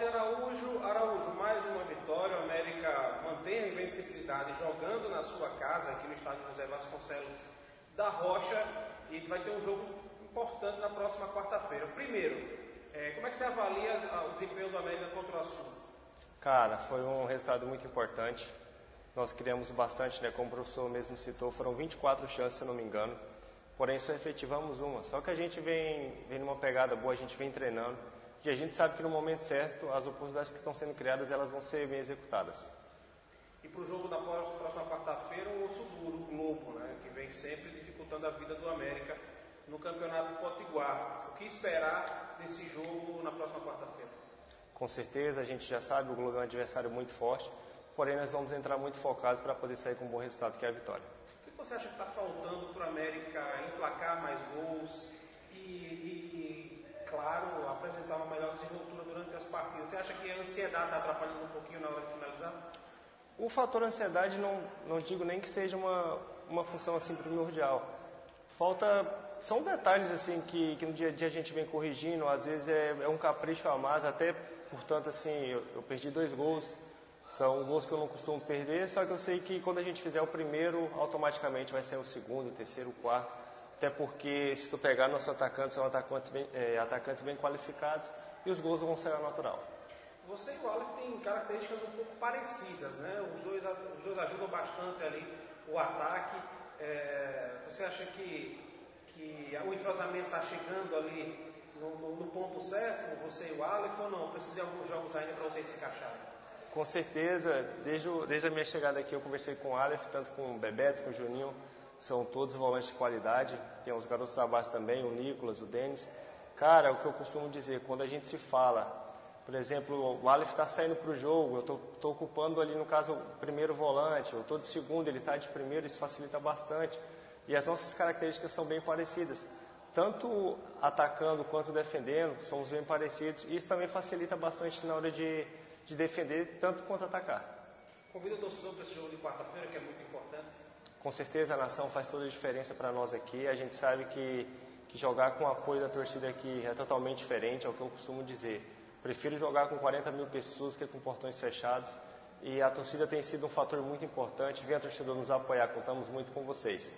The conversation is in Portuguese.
Walter Araújo. Araújo, mais uma vitória. O América mantém a invencibilidade jogando na sua casa, aqui no estádio José Vasconcelos da Rocha. E vai ter um jogo importante na próxima quarta-feira. Primeiro, é, como é que você avalia o desempenho do América contra o Açul? Cara, foi um resultado muito importante. Nós criamos bastante, né? Como o professor mesmo citou, foram 24 chances, se não me engano. Porém, só efetivamos uma. Só que a gente vem, vem numa pegada boa, a gente vem treinando. E a gente sabe que no momento certo, as oportunidades que estão sendo criadas, elas vão ser bem executadas. E para o jogo da próxima quarta-feira, o osso duro, o Globo, né? Que vem sempre dificultando a vida do América no Campeonato Potiguar. O que esperar desse jogo na próxima quarta-feira? Com certeza, a gente já sabe, o Globo é um adversário muito forte, porém nós vamos entrar muito focados para poder sair com um bom resultado, que é a vitória. O que você acha que está faltando para o América emplacar mais gols e, e, claro, apresentar uma acha que a ansiedade está atrapalhando um pouquinho na hora de finalizar? O fator ansiedade não, não digo nem que seja uma, uma função assim primordial. Falta são detalhes assim que, que no dia a dia a gente vem corrigindo, às vezes é, é um capricho a mais, até portanto assim, eu, eu, perdi dois gols, são gols que eu não costumo perder, só que eu sei que quando a gente fizer o primeiro, automaticamente vai ser o segundo, o terceiro, o quarto, até porque se tu pegar nossos atacantes, são atacantes bem, é, atacantes bem qualificados e os gols vão ser natural. Você e o Aleph têm características um pouco parecidas, né? Os dois, os dois ajudam bastante ali o ataque. É, você acha que que o entrosamento está chegando ali no, no, no, ponto certo, você e o Aleph, ou não? Precisa de alguns jogos ainda para vocês se encaixarem? Com certeza, desde, o, desde a minha chegada aqui eu conversei com o Aleph, tanto com o Bebeto, com o Juninho, são todos volantes de qualidade, tem uns garotos abaixo também, o Nicolas, o Denis. Cara, o que eu costumo dizer, quando a gente se fala, por exemplo, o Aleph está saindo para o jogo, eu estou ocupando ali, no caso, o primeiro volante, eu estou de segundo, ele está de primeiro, isso facilita bastante. E as nossas características são bem parecidas. Tanto atacando quanto defendendo, somos bem parecidos. E isso também facilita bastante na hora de, de defender, tanto quanto atacar. Convido o torcedor para esse jogo de quarta-feira, que é muito importante. Com certeza a nação faz toda a diferença para nós aqui. A gente sabe que, que jogar com o apoio da torcida aqui é totalmente diferente, é o que eu costumo dizer. Prefiro jogar com 40 mil pessoas que com portões fechados. E a torcida tem sido um fator muito importante. Venha a torcida nos apoiar, contamos muito com vocês.